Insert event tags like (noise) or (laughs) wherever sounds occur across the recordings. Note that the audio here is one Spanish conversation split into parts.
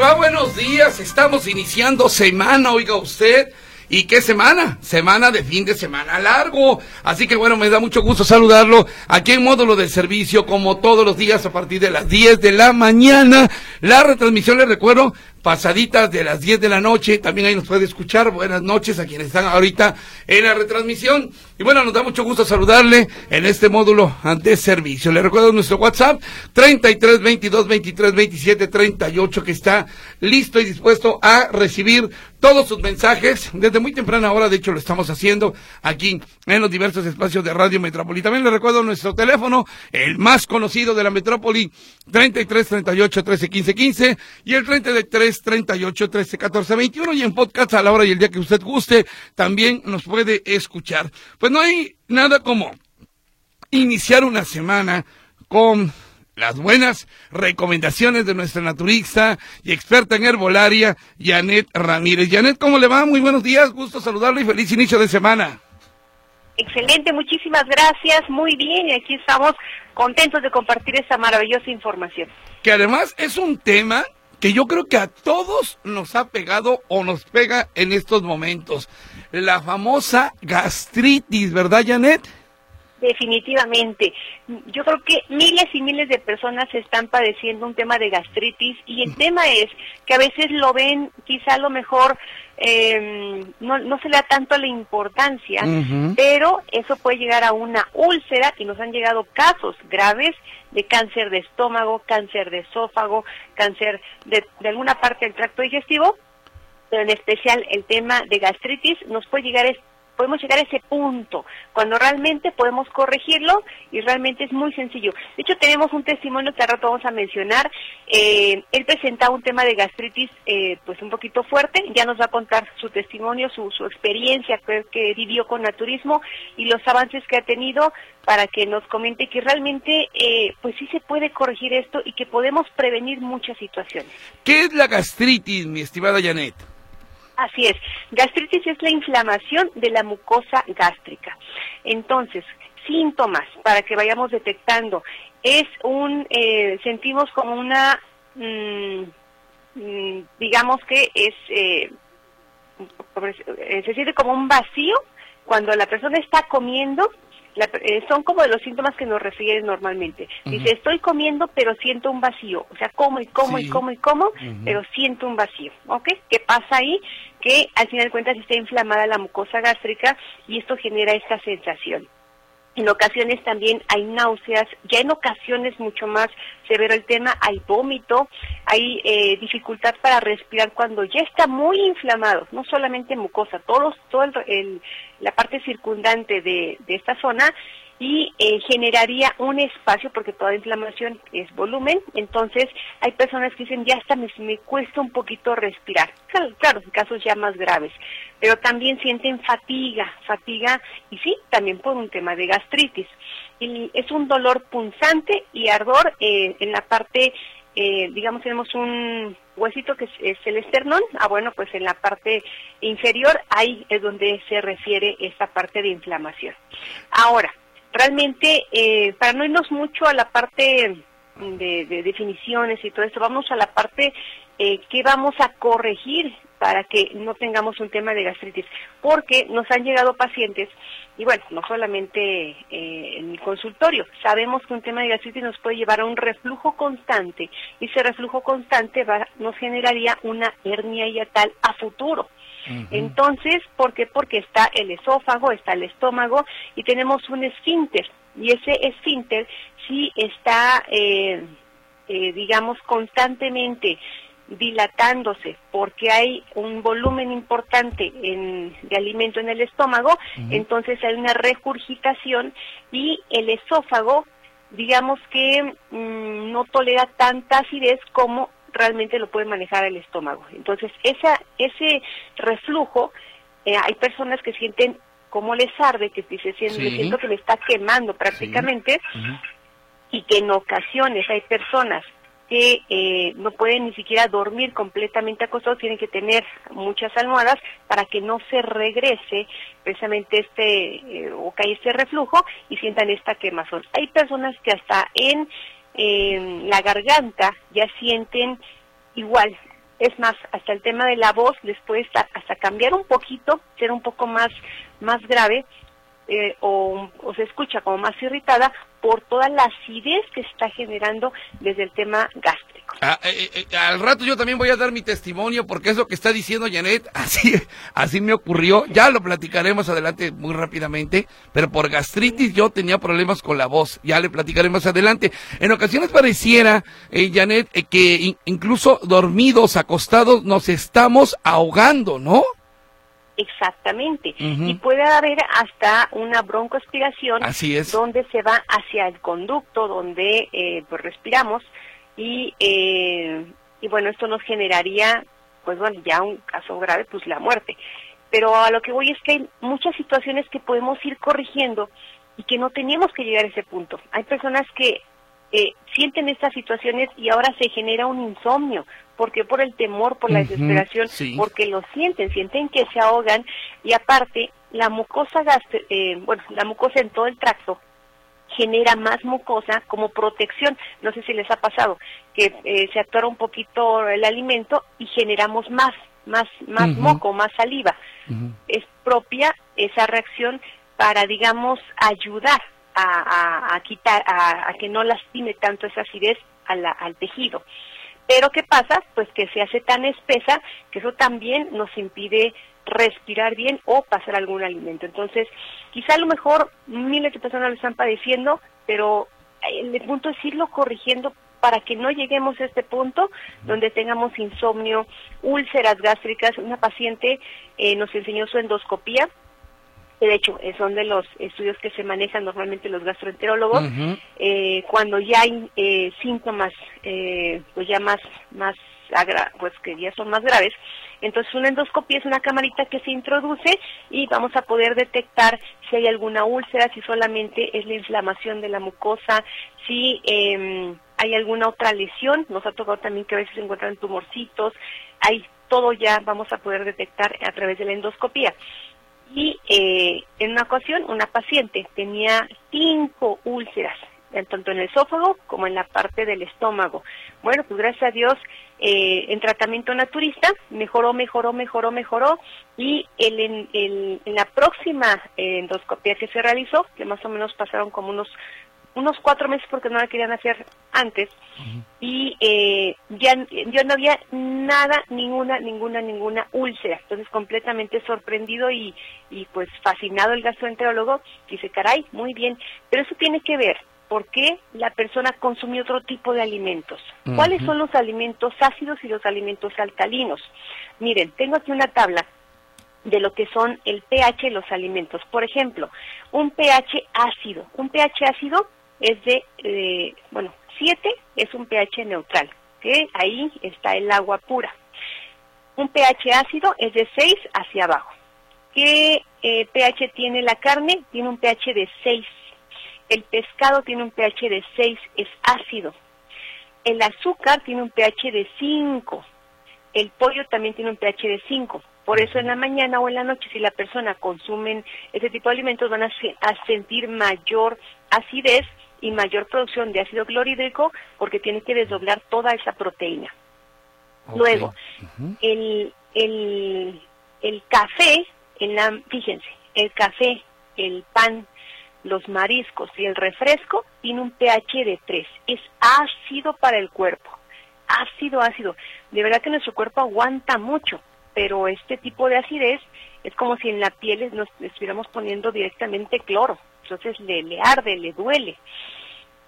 Va? Buenos días. Estamos iniciando semana, oiga usted. ¿Y qué semana? Semana de fin de semana largo. Así que bueno, me da mucho gusto saludarlo aquí en módulo del servicio, como todos los días a partir de las 10 de la mañana. La retransmisión, les recuerdo, pasaditas de las 10 de la noche. También ahí nos puede escuchar. Buenas noches a quienes están ahorita en la retransmisión. Y bueno, nos da mucho gusto saludarle en este módulo de servicio. Le recuerdo nuestro WhatsApp 33 22 23 27 38 que está listo y dispuesto a recibir todos sus mensajes desde muy temprana hora. De hecho, lo estamos haciendo aquí en los diversos espacios de Radio Metrópoli. También le recuerdo nuestro teléfono, el más conocido de la Metrópoli, 33 38 13 15 15 y el 33 38 13 14 21 y en podcast a la hora y el día que usted guste también nos puede escuchar. Pues no hay nada como iniciar una semana con las buenas recomendaciones de nuestra naturista y experta en herbolaria, Janet Ramírez. Janet, ¿cómo le va? Muy buenos días, gusto saludarlo y feliz inicio de semana. Excelente, muchísimas gracias, muy bien, y aquí estamos contentos de compartir esta maravillosa información. Que además es un tema que yo creo que a todos nos ha pegado o nos pega en estos momentos. La famosa gastritis, ¿verdad, Janet? Definitivamente. Yo creo que miles y miles de personas están padeciendo un tema de gastritis y el tema es que a veces lo ven quizá a lo mejor eh, no, no se le da tanto la importancia, pero eso puede llegar a una úlcera y nos han llegado casos graves de cáncer de estómago, cáncer de esófago, cáncer de, de alguna parte del tracto digestivo, pero en especial el tema de gastritis nos puede llegar podemos llegar a ese punto, cuando realmente podemos corregirlo y realmente es muy sencillo. De hecho, tenemos un testimonio que al rato vamos a mencionar. Eh, él presentaba un tema de gastritis eh, pues un poquito fuerte, ya nos va a contar su testimonio, su, su experiencia que, que vivió con naturismo y los avances que ha tenido para que nos comente que realmente eh, pues sí se puede corregir esto y que podemos prevenir muchas situaciones. ¿Qué es la gastritis, mi estimada Janet? Así es. Gastritis es la inflamación de la mucosa gástrica. Entonces, síntomas para que vayamos detectando. Es un, eh, sentimos como una, mmm, digamos que es, eh, se siente como un vacío cuando la persona está comiendo la, eh, son como de los síntomas que nos refieren normalmente. Dice, estoy comiendo, pero siento un vacío. O sea, como y como y como y como, pero siento un vacío. ¿Ok? ¿Qué pasa ahí? Que al final de cuentas está inflamada la mucosa gástrica y esto genera esta sensación. En ocasiones también hay náuseas, ya en ocasiones mucho más severo el tema, hay vómito, hay eh, dificultad para respirar cuando ya está muy inflamado, no solamente mucosa, todos, todo el, el, la parte circundante de, de esta zona y eh, generaría un espacio, porque toda inflamación es volumen, entonces hay personas que dicen, ya hasta me, me cuesta un poquito respirar, claro, claro, en casos ya más graves, pero también sienten fatiga, fatiga, y sí, también por un tema de gastritis. Y es un dolor punzante y ardor eh, en la parte, eh, digamos, tenemos un huesito que es, es, el esternón, ah bueno, pues en la parte inferior ahí es donde se refiere esta parte de inflamación. Ahora, realmente, eh, para no irnos mucho a la parte de, de, definiciones y todo esto, vamos a la parte eh, que vamos a corregir para que no tengamos un tema de gastritis, porque nos han llegado pacientes, y bueno, no solamente eh, en mi consultorio, sabemos que un tema de gastritis nos puede llevar a un reflujo constante, y ese reflujo constante va, nos generaría una hernia hiatal a futuro. Entonces, ¿por qué? Porque está el esófago, está el estómago y tenemos un esfínter. Y ese esfínter sí está, eh, eh, digamos, constantemente dilatándose porque hay un volumen importante en, de alimento en el estómago, uh -huh. entonces hay una regurgitación y el esófago, digamos que mmm, no tolera tanta acidez como realmente lo puede manejar el estómago. Entonces, esa, ese reflujo, eh, hay personas que sienten cómo les arde, que dice, siento que me está quemando prácticamente, y que en ocasiones hay personas que eh, no pueden ni siquiera dormir completamente acostados, tienen que tener muchas almohadas para que no se regrese precisamente este eh, o caiga este reflujo y sientan esta quemazón. Hay personas que hasta en, la garganta ya sienten igual. Es más, hasta el tema de la voz les puede hasta cambiar un poquito, ser un poco más, más grave eh, o, se escucha como más irritada por toda la acidez que está generando desde el tema gástrico. Ah, eh, eh, eh, al rato yo también voy a dar mi testimonio porque es lo que está diciendo Janet, (laughs) así, así me ocurrió, ya lo platicaremos adelante muy rápidamente, pero por gastritis yo tenía problemas con la voz, ya le platicaremos adelante. En ocasiones pareciera, Janet, que incluso dormidos, acostados, nos estamos ahogando, ¿no? Exactamente. Y puede haber hasta una broncoaspiración Así es. donde se va hacia el conducto donde eh, pues respiramos y, eh, y bueno, esto nos generaría, pues bueno, ya un caso grave, pues la muerte. Pero a lo que voy es que hay muchas situaciones que podemos ir corrigiendo y que no teníamos que llegar a ese punto. Hay personas que eh, sienten estas situaciones y ahora se genera un insomnio. porque Por el temor, por la desesperación, porque lo sienten, sienten que se ahogan y aparte la mucosa, eh, bueno, la mucosa en todo el tracto genera más mucosa como protección. No sé si les ha pasado que eh, se atora un poquito el alimento y generamos más, más, más moco, más saliva. Es propia esa reacción para, digamos, ayudar a, quitar, a, que no lastime tanto esa acidez al tejido. Pero ¿qué pasa? Pues que se hace tan espesa que eso también nos impide respirar bien o pasar algún alimento. Entonces, quizá a lo mejor miles de personas lo están padeciendo, pero el punto es irlo corrigiendo para que no lleguemos a este punto donde tengamos insomnio, úlceras gástricas. Una paciente eh, nos enseñó su endoscopía, de hecho, eh, son de los estudios que se manejan normalmente los gastroenterólogos, eh, cuando ya hay eh, síntomas, pues ya más, más, pues que ya son más graves. Entonces, una endoscopia es una camarita que se introduce y vamos a poder detectar si hay alguna úlcera, si solamente es la inflamación de la mucosa, si em, hay alguna otra lesión. Nos ha tocado también que a veces se encuentran tumorcitos. Hay todo ya vamos a poder detectar a través de la endoscopía y eh, en una ocasión una paciente tenía cinco úlceras, tanto en el esófago como en la parte del estómago. Bueno, pues gracias a Dios, eh, en tratamiento naturista, mejoró, mejoró, mejoró, mejoró, y el, en, el, en la próxima endoscopia que se realizó, que más o menos pasaron como unos unos cuatro meses porque no la querían hacer antes y eh, ya, yo no había nada, ninguna, ninguna, ninguna úlcera. Entonces completamente sorprendido y, y pues fascinado el gastroenterólogo dice, caray, muy bien, pero eso tiene que ver por qué la persona consumió otro tipo de alimentos. ¿Cuáles son los alimentos ácidos y los alimentos alcalinos? Miren, tengo aquí una tabla de lo que son el pH de los alimentos. Por ejemplo, un pH ácido. Un pH ácido es de, eh, bueno, 7 es un pH neutral, que ahí está el agua pura. Un pH ácido es de 6 hacia abajo. ¿Qué eh, pH tiene la carne? Tiene un pH de 6. El pescado tiene un pH de 6, es ácido. El azúcar tiene un pH de 5. El pollo también tiene un pH de 5. Por eso en la mañana o en la noche, si la persona consumen ese tipo de alimentos, van a, a sentir mayor acidez y mayor producción de ácido clorhídrico porque tiene que desdoblar toda esa proteína. Luego, el, el, el café, en la, fíjense, el café, el pan, los mariscos y el refresco tiene un pH de 3. Es ácido para el cuerpo. Ácido, ácido. De verdad que nuestro cuerpo aguanta mucho, pero este tipo de acidez es como si en la piel nos estuviéramos poniendo directamente cloro entonces le, arde, le duele.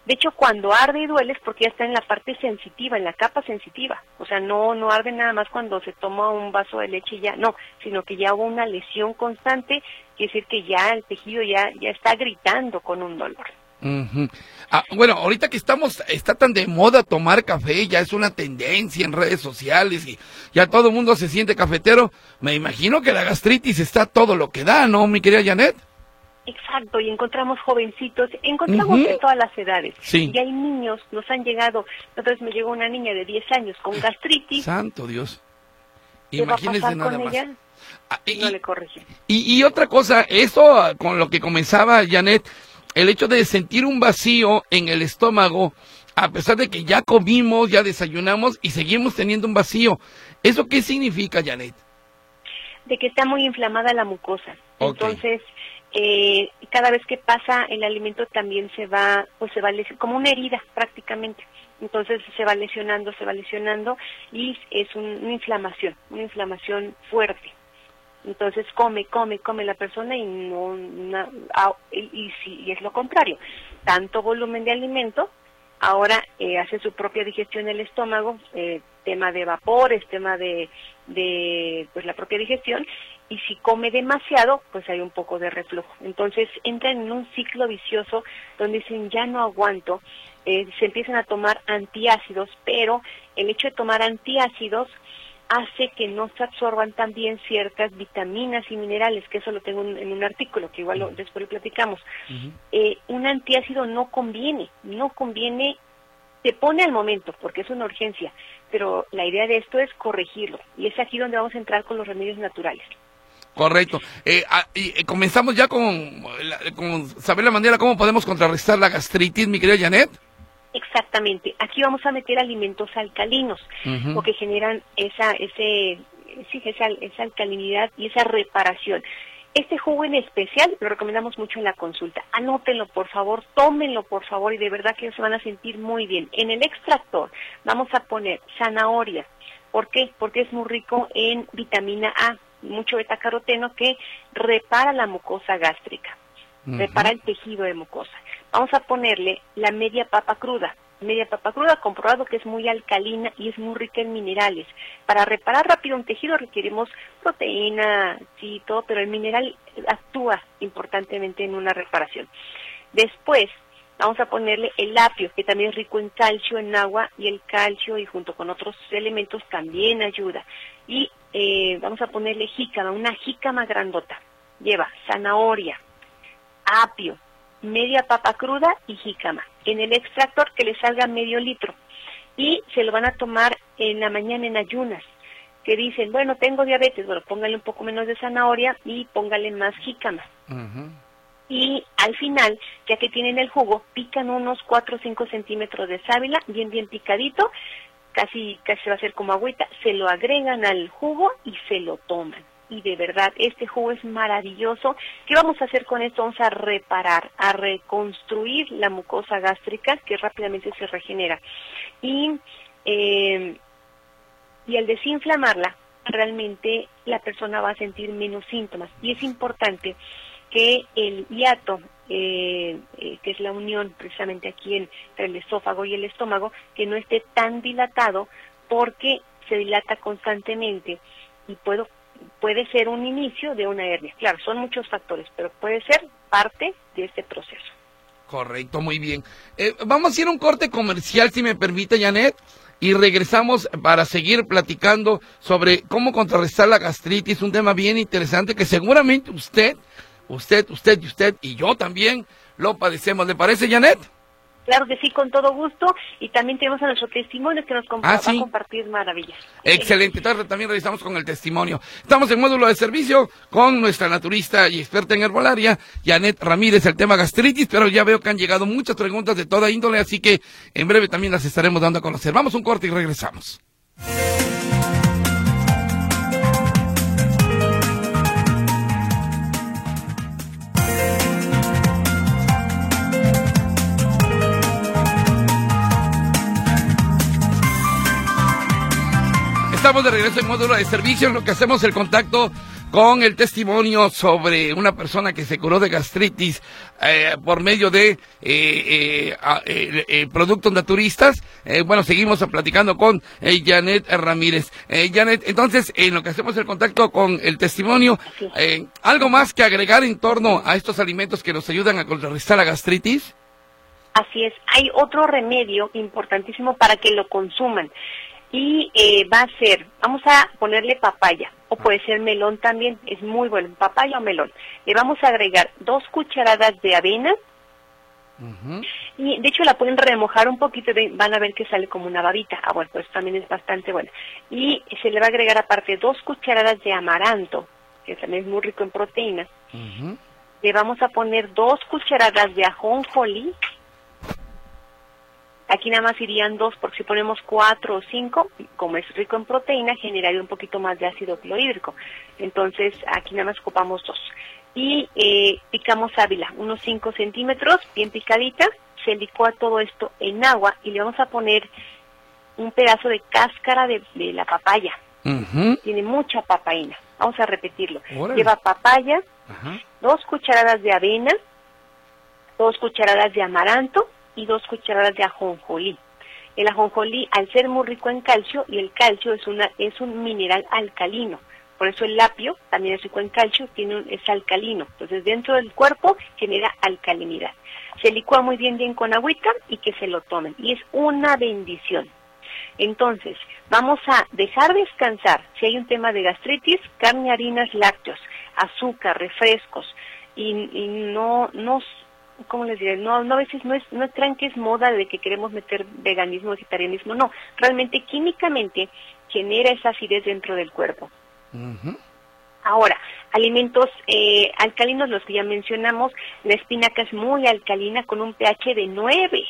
De hecho, cuando arde y duele es porque ya está en la parte sensitiva, en la capa sensitiva. O sea, no, no arde nada más cuando se toma un vaso de leche y ya, no, sino que ya hubo una lesión constante, quiere decir que ya el tejido ya, ya está gritando con un dolor. Ah, bueno, ahorita que estamos, está tan de moda tomar café, ya es una tendencia en redes sociales y ya todo el mundo se siente cafetero, me imagino que la gastritis está todo lo que da, ¿no, mi querida Janet? Exacto, y encontramos jovencitos, encontramos de todas las edades. Sí. Y hay niños, nos han llegado, entonces me llegó una niña de 10 años con gastritis. Santo Dios. ¿Qué va a pasar con ella? Ah, y, no le. Y, y, otra cosa, eso ah, con lo que comenzaba Janet, el hecho de sentir un vacío en el estómago, a pesar de que ya comimos, ya desayunamos y seguimos teniendo un vacío. ¿Eso qué significa, Janet? De que está muy inflamada la mucosa. Entonces, eh, cada vez que pasa el alimento también se va, pues se va como una herida prácticamente. Entonces se va lesionando, se va lesionando y es una inflamación, una inflamación fuerte. Entonces come, come, come la persona y no, ah, y, si es lo contrario, tanto volumen de alimento, ahora eh, hace su propia digestión el estómago, eh, tema de vapores, tema de, de pues la propia digestión y si come demasiado, pues hay un poco de reflujo. Entonces entran en un ciclo vicioso donde dicen ya no aguanto, eh, se empiezan a tomar antiácidos, pero el hecho de tomar antiácidos hace que no se absorban también ciertas vitaminas y minerales, que eso lo tengo en, un artículo, que igual después lo platicamos. Eh, un antiácido no conviene, no conviene, se pone al momento, porque es una urgencia, pero la idea de esto es corregirlo, y es aquí donde vamos a entrar con los remedios naturales. Correcto. Eh, ah, y, comenzamos ya con, con saber la manera cómo podemos contrarrestar la gastritis, mi querida Janet. Exactamente. Aquí vamos a meter alimentos alcalinos, o que generan esa, ese, sí, esa, esa alcalinidad y esa reparación. Este jugo en especial lo recomendamos mucho en la consulta. Anótenlo, por favor, tómenlo, por favor, y de verdad que se van a sentir muy bien. En el extractor vamos a poner zanahoria. ¿Por qué? Porque es muy rico en vitamina A, mucho betacaroteno que repara la mucosa gástrica, repara el tejido de mucosa vamos a ponerle la media papa cruda. Media papa cruda comprobado que es muy alcalina y es muy rica en minerales. Para reparar rápido un tejido requerimos proteína, sí, todo, pero el mineral actúa importantemente en una reparación. Después vamos a ponerle el apio, que también es rico en calcio, en agua, y el calcio y junto con otros elementos también ayuda. Y eh, vamos a ponerle jícama, una jícama grandota. Lleva zanahoria, apio, media papa cruda y jícama. En el extractor que le salga medio litro. Y se lo van a tomar en la mañana en ayunas. Que dicen, bueno, tengo diabetes, bueno, póngale un poco menos de zanahoria y póngale más jícama. Y al final, ya que tienen el jugo, pican unos 4 o 5 centímetros de sábila, bien, bien picadito, casi, casi va a ser como agüita, se lo agregan al jugo y se lo toman y de verdad este jugo es maravilloso. ¿Qué vamos a hacer con esto? Vamos a reparar, a reconstruir la mucosa gástrica que rápidamente se regenera. Y, eh, y al desinflamarla, realmente la persona va a sentir menos síntomas. Y es importante que el hiato, eh, eh, que es la unión precisamente aquí entre el esófago y el estómago, que no esté tan dilatado porque se dilata constantemente y puedo puede ser un inicio de una hernia. Claro, son muchos factores, pero puede ser parte de este proceso. Correcto, muy bien. Eh, vamos a a un corte comercial, si me permite, Janet, y regresamos para seguir platicando sobre cómo contrarrestar la gastritis, un tema bien interesante que seguramente usted, usted, usted y usted y yo también lo padecemos. ¿Le parece, Janet? Claro que sí, con todo gusto. Y también tenemos a nuestro testimonio que nos ah, va a compartir maravillas. Excelente. también revisamos con el testimonio. Estamos en módulo de servicio con nuestra naturista y experta en herbolaria, Janet Ramírez, el tema gastritis, pero ya veo que han llegado muchas preguntas de toda índole, así que en breve también las estaremos dando a conocer. Vamos un corte y regresamos. Estamos de regreso en módulo de servicio, en lo que hacemos el contacto con el testimonio sobre una persona que se curó de gastritis eh, por medio de eh, eh, productos naturistas. bueno, seguimos platicando con Janet Ramírez. Janet, entonces, en lo que hacemos el contacto con el testimonio, ¿algo más que agregar en torno a estos alimentos que nos ayudan a contrarrestar la gastritis? Así es. Hay otro remedio importantísimo para que lo consuman y eh, va a ser, vamos a ponerle papaya o puede ser melón también, es muy bueno, papaya o melón. Le vamos a agregar dos cucharadas de avena y de hecho la pueden remojar un poquito, van a ver que sale como una babita. Ah, bueno, pues también es bastante bueno. Y se le va a agregar aparte dos cucharadas de amaranto, que también es muy rico en proteínas. Le vamos a poner dos cucharadas de ajonjolí Aquí nada más irían dos, porque si ponemos cuatro o cinco, como es rico en proteína, generaría un poquito más de ácido clorhídrico. Entonces, aquí nada más ocupamos dos. Y eh, picamos ávila, unos cinco centímetros, bien picadita. Se licúa todo esto en agua y le vamos a poner un pedazo de cáscara de, la papaya. Tiene mucha papaína. Vamos a repetirlo. Lleva papaya, dos cucharadas de avena, dos cucharadas de amaranto, y dos cucharadas de ajonjolí. El ajonjolí, al ser muy rico en calcio, y el calcio es, una, es un mineral alcalino, por eso el lapio también es rico en calcio, tiene es alcalino. Entonces dentro del cuerpo genera alcalinidad. Se licúa muy bien bien con agüita y que se lo tomen. Y es una bendición. Entonces, vamos a dejar descansar, si hay un tema de gastritis, carne, harinas, lácteos, azúcar, refrescos, y, y no, no ¿cómo les diré? No, no a veces no es, no crean que es moda de que queremos meter veganismo, vegetarianismo, no, realmente químicamente genera esa acidez dentro del cuerpo. Ahora, alimentos eh, alcalinos, los que ya mencionamos, la espinaca es muy alcalina con un pH de 9.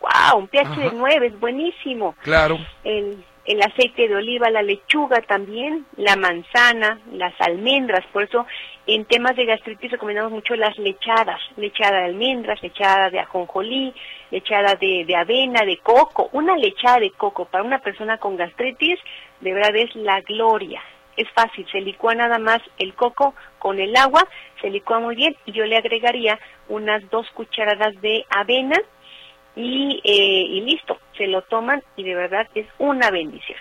¡Wow! Un pH de 9 es buenísimo. Claro. El, el aceite de oliva, la lechuga también, la manzana, las almendras. Por eso en temas de gastritis recomendamos mucho las lechadas, lechada de almendras, lechada de ajonjolí, lechada de, de avena, de coco. Una lechada de coco para una persona con gastritis de verdad es la gloria. Es fácil, se licúa nada más el coco con el agua, se licúa muy bien y yo le agregaría unas dos cucharadas de avena, y, eh, y listo, se lo toman y de verdad es una bendición.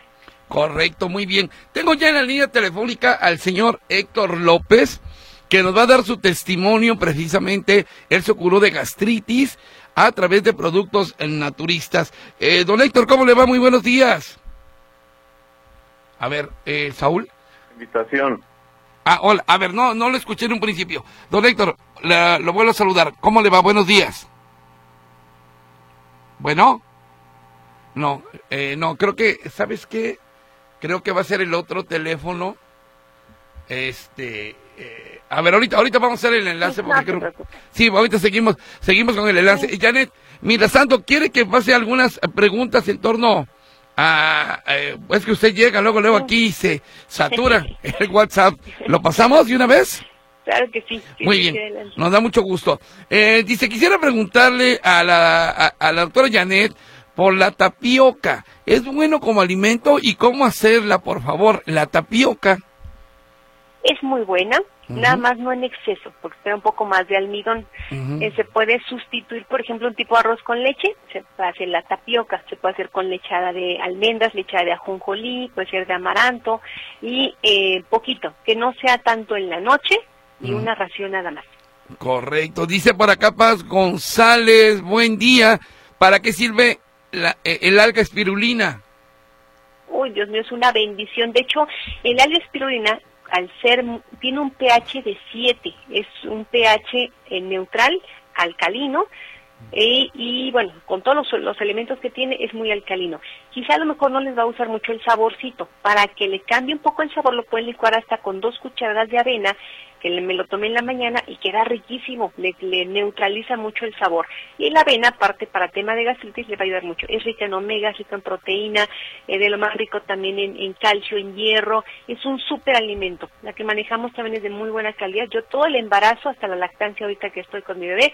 Correcto, muy bien. Tengo ya en la línea telefónica al señor Héctor López, que nos va a dar su testimonio precisamente. Él se curó de gastritis a través de productos naturistas. Eh, don Héctor, ¿cómo le va? Muy buenos días. A ver, eh, Saúl. Invitación. Ah, hola. A ver, no, no lo escuché en un principio. Don Héctor, lo vuelvo a saludar. ¿Cómo le va? Buenos días. Bueno, no, eh, no, creo que, ¿sabes qué? Creo que va a ser el otro teléfono. Este, eh, a ver, ahorita, ahorita vamos a hacer el enlace. porque sí, ahorita seguimos, seguimos con el enlace. Janet, mientras tanto, ¿quiere que pase algunas preguntas en torno a, eh, es que usted llega, luego, luego aquí se satura (laughs) el WhatsApp. ¿Lo pasamos de una vez? Claro que sí. Muy bien, nos da mucho gusto. Eh, dice, quisiera preguntarle a la, a, la doctora Janet por la tapioca. ¿Es bueno como alimento y cómo hacerla, por favor, la tapioca? Es muy buena, nada más no en exceso, porque tiene un poco más de almidón. Eh, se puede sustituir, por ejemplo, un tipo de arroz con leche, se puede hacer la tapioca, se puede hacer con lechada de almendras, lechada de ajonjolí, puede ser de amaranto, y eh, poquito, que no sea tanto en la noche, y una ración nada más. Correcto. Dice por acá Paz González, buen día. ¿Para qué sirve la, eh, el alga espirulina? Uy, Dios mío, es una bendición. De hecho, el alga espirulina, al ser, tiene un pH de 7, es un pH eh, neutral, alcalino, eh, y bueno, con todos los, los, elementos que tiene es muy alcalino. Quizá a lo mejor no les va a usar mucho el saborcito. Para que le cambie un poco el sabor lo pueden licuar hasta con dos cucharadas de avena, que me lo tomé en la mañana y queda riquísimo, le, neutraliza mucho el sabor. Y la avena, aparte para tema de gastritis, le va a ayudar mucho. Es rica en omega, rica en proteína, eh, de lo más rico también en, calcio, en hierro. Es un súper alimento. La que manejamos también es de muy buena calidad. Yo todo el embarazo, hasta la lactancia ahorita que estoy con mi bebé,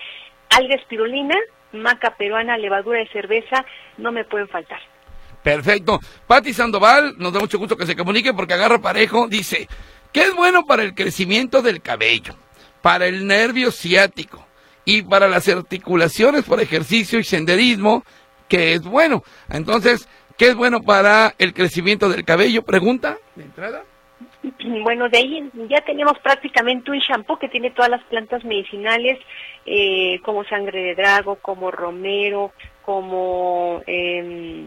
alga espirulina, maca peruana, levadura de cerveza, no me pueden faltar. Perfecto. Pati Sandoval, nos da mucho gusto que se comunique porque agarra parejo, dice, que es bueno para el crecimiento del cabello, para el nervio ciático y para las articulaciones por ejercicio y senderismo, que es bueno. Entonces, ¿qué es bueno para el crecimiento del cabello? Pregunta de entrada. (clears throat) Bueno, de ahí ya tenemos prácticamente un shampoo que tiene todas las plantas medicinales, eh, como sangre de drago, como romero, como eh,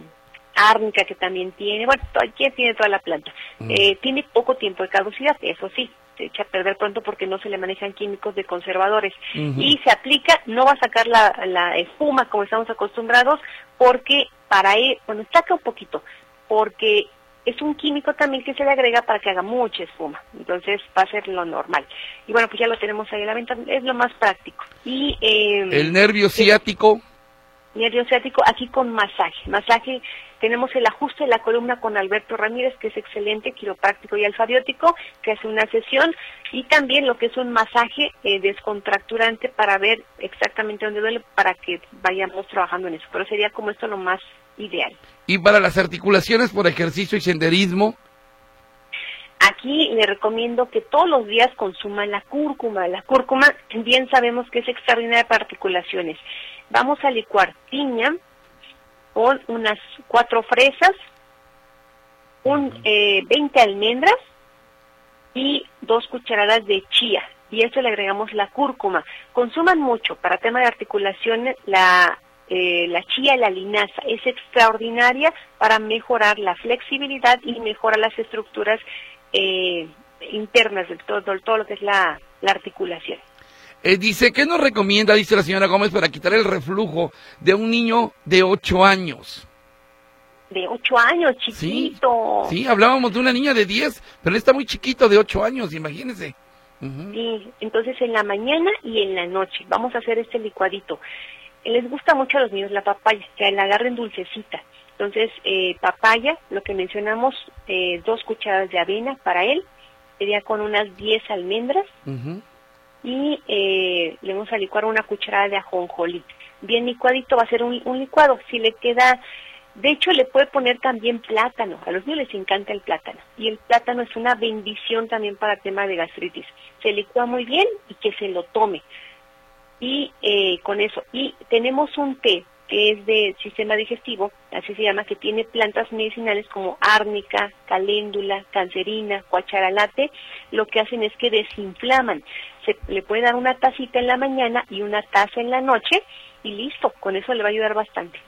árnica que también tiene, bueno, aquí tiene toda la planta. Mm. Eh, tiene poco tiempo de caducidad, eso sí, se echa a perder pronto porque no se le manejan químicos de conservadores. Y se aplica, no va a sacar la, la espuma como estamos acostumbrados, porque para él, bueno, saca un poquito, porque es un químico también que se le agrega para que haga mucha espuma. Entonces va a ser lo normal. Y bueno, pues ya lo tenemos ahí a la venta, es lo más práctico. Y eh, El nervio ciático nervio ciático, aquí con masaje. Masaje, tenemos el ajuste de la columna con Alberto Ramírez, que es excelente, quiropráctico y alfabiótico, que hace una sesión, y también lo que es un masaje eh, descontracturante para ver exactamente dónde duele, para que vayamos trabajando en eso. Pero sería como esto lo más ideal. ¿Y para las articulaciones por ejercicio y senderismo? Aquí le recomiendo que todos los días consuman la cúrcuma. La cúrcuma bien sabemos que es extraordinaria para articulaciones. Vamos a licuar piña con unas cuatro fresas, un, eh, 20 almendras y dos cucharadas de chía. Y eso le agregamos la cúrcuma. Consuman mucho para tema de articulaciones la, eh, la chía y la linaza. Es extraordinaria para mejorar la flexibilidad y mejorar las estructuras eh, internas de todo, todo lo que es la articulación. Eh, dice, ¿qué nos recomienda, dice la señora Gómez, para quitar el reflujo de un niño de 8 años? De 8 años, chiquito. Sí, hablábamos de una niña de 10, pero él está muy chiquito, de 8 años, imagínese. Sí, entonces en la mañana y en la noche vamos a hacer este licuadito. Les gusta mucho a los niños la papaya, que la agarren dulcecita. Entonces, eh, papaya, lo que mencionamos, eh, dos cucharadas de avena para él, sería con unas 10 almendras, y eh, le vamos a licuar una cucharada de ajonjolí. Bien licuadito va a ser un, licuado. Si le queda, de hecho le puede poner también plátano. A los niños les encanta el plátano. Y el plátano es una bendición también para el tema de gastritis. Se licúa muy bien y que se lo tome. Y eh, con eso. Y tenemos un té que es de sistema digestivo, así se llama, que tiene plantas medicinales como árnica, caléndula, cancerina, cuacharalate, lo que hacen es que desinflaman. Se le puede dar una tacita en la mañana y una taza en la noche y listo, con eso le va a ayudar bastante.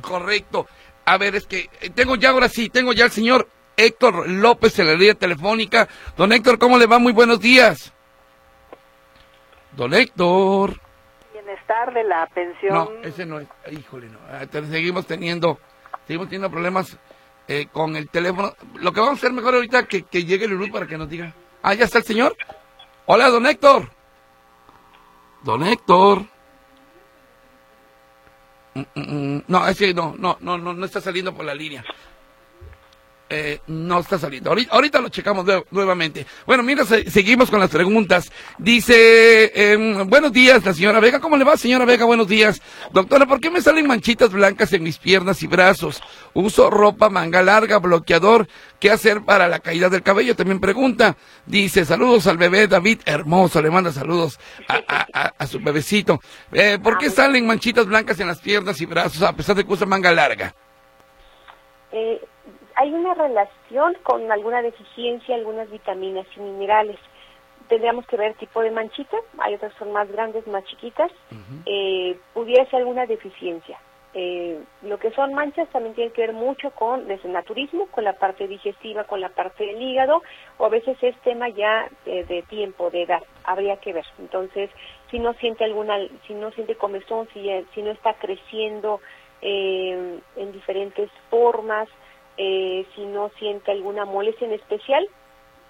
Correcto. A ver, es que eh, tengo ya ahora sí, tengo ya al señor Héctor López en la línea telefónica. Don Héctor, ¿cómo le va? Muy buenos días. Don Héctor. Bienestar de la pensión. No, ese no es. Híjole, no. Ah, seguimos teniendo, seguimos teniendo problemas eh, con el teléfono. Lo que vamos a hacer mejor ahorita que, que llegue Lulú para que nos diga. Ah, ya está el señor. Hola, don Héctor. Don Héctor. Mm, mm, mm. No, es que no, no, no, no, no está saliendo por la línea. Eh, no está saliendo. Ahorita, lo checamos nuevamente. Bueno, mira, seguimos con las preguntas. Dice, em, buenos días, la señora Vega. ¿Cómo le va, señora Vega? Buenos días. Doctora, ¿por qué me salen manchitas blancas en mis piernas y brazos? Uso ropa manga larga, bloqueador. ¿Qué hacer para la caída del cabello? También pregunta. Dice, saludos al bebé David, hermoso. Le manda saludos a, su bebecito. Eh, ¿Por qué salen manchitas blancas en las piernas y brazos a pesar de que usa manga larga? Eh, hay una relación con alguna deficiencia, algunas vitaminas y minerales. Tendríamos que ver tipo de manchita, hay otras son más grandes, más chiquitas. Eh, pudiera ser alguna deficiencia. Eh, lo que son manchas también tiene que ver mucho con desde el naturismo, con la parte digestiva, con la parte del hígado, o a veces es tema ya de, tiempo, de edad, habría que ver. Entonces, si no siente alguna, si no siente comezón, si, si no está creciendo eh, en diferentes formas, eh, si no siente alguna molestia en especial,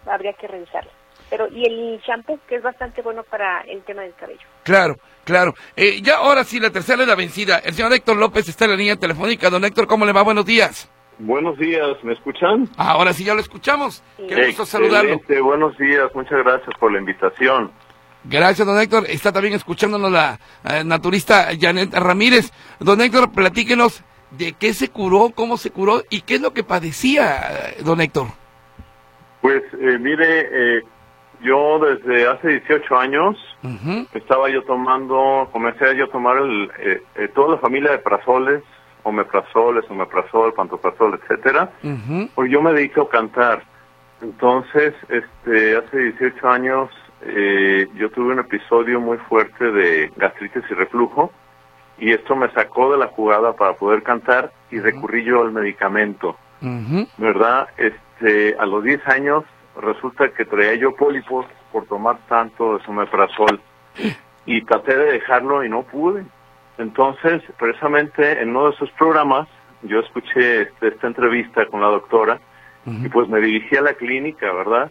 habría que revisarlo. Pero, y el shampoo, que es bastante bueno para el tema del cabello. Claro, claro. Eh, ya ahora sí, la tercera es la vencida. El señor Héctor López está en la línea telefónica. Don Héctor, ¿cómo le va? Buenos días. Buenos días, ¿me escuchan? Ahora sí ya lo escuchamos. Qué gusto saludarlo. Buenos días, muchas gracias por la invitación. Gracias, don Héctor. Está también escuchándonos la eh, naturista Janet Ramírez. Don Héctor, platíquenos de qué se curó, cómo se curó y qué es lo que padecía, don Héctor. Pues eh, mire, eh, yo desde hace 18 años estaba yo tomando, comencé yo a tomar el, eh, toda la familia de prazoles, omeprazol, esomeprazol, pantoprazol, etcétera, Ujú. pues yo me dedico a cantar. Entonces, este, hace 18 años eh, yo tuve un episodio muy fuerte de gastritis y reflujo y esto me sacó de la jugada para poder cantar y recurrí yo al medicamento. ¿verdad? Este, a los 10 años resulta que traía yo pólipos por tomar tanto esomeprazol y traté de dejarlo y no pude. Entonces, precisamente en uno de esos programas, yo escuché este, esta entrevista con la doctora y pues me dirigí a la clínica, ¿verdad?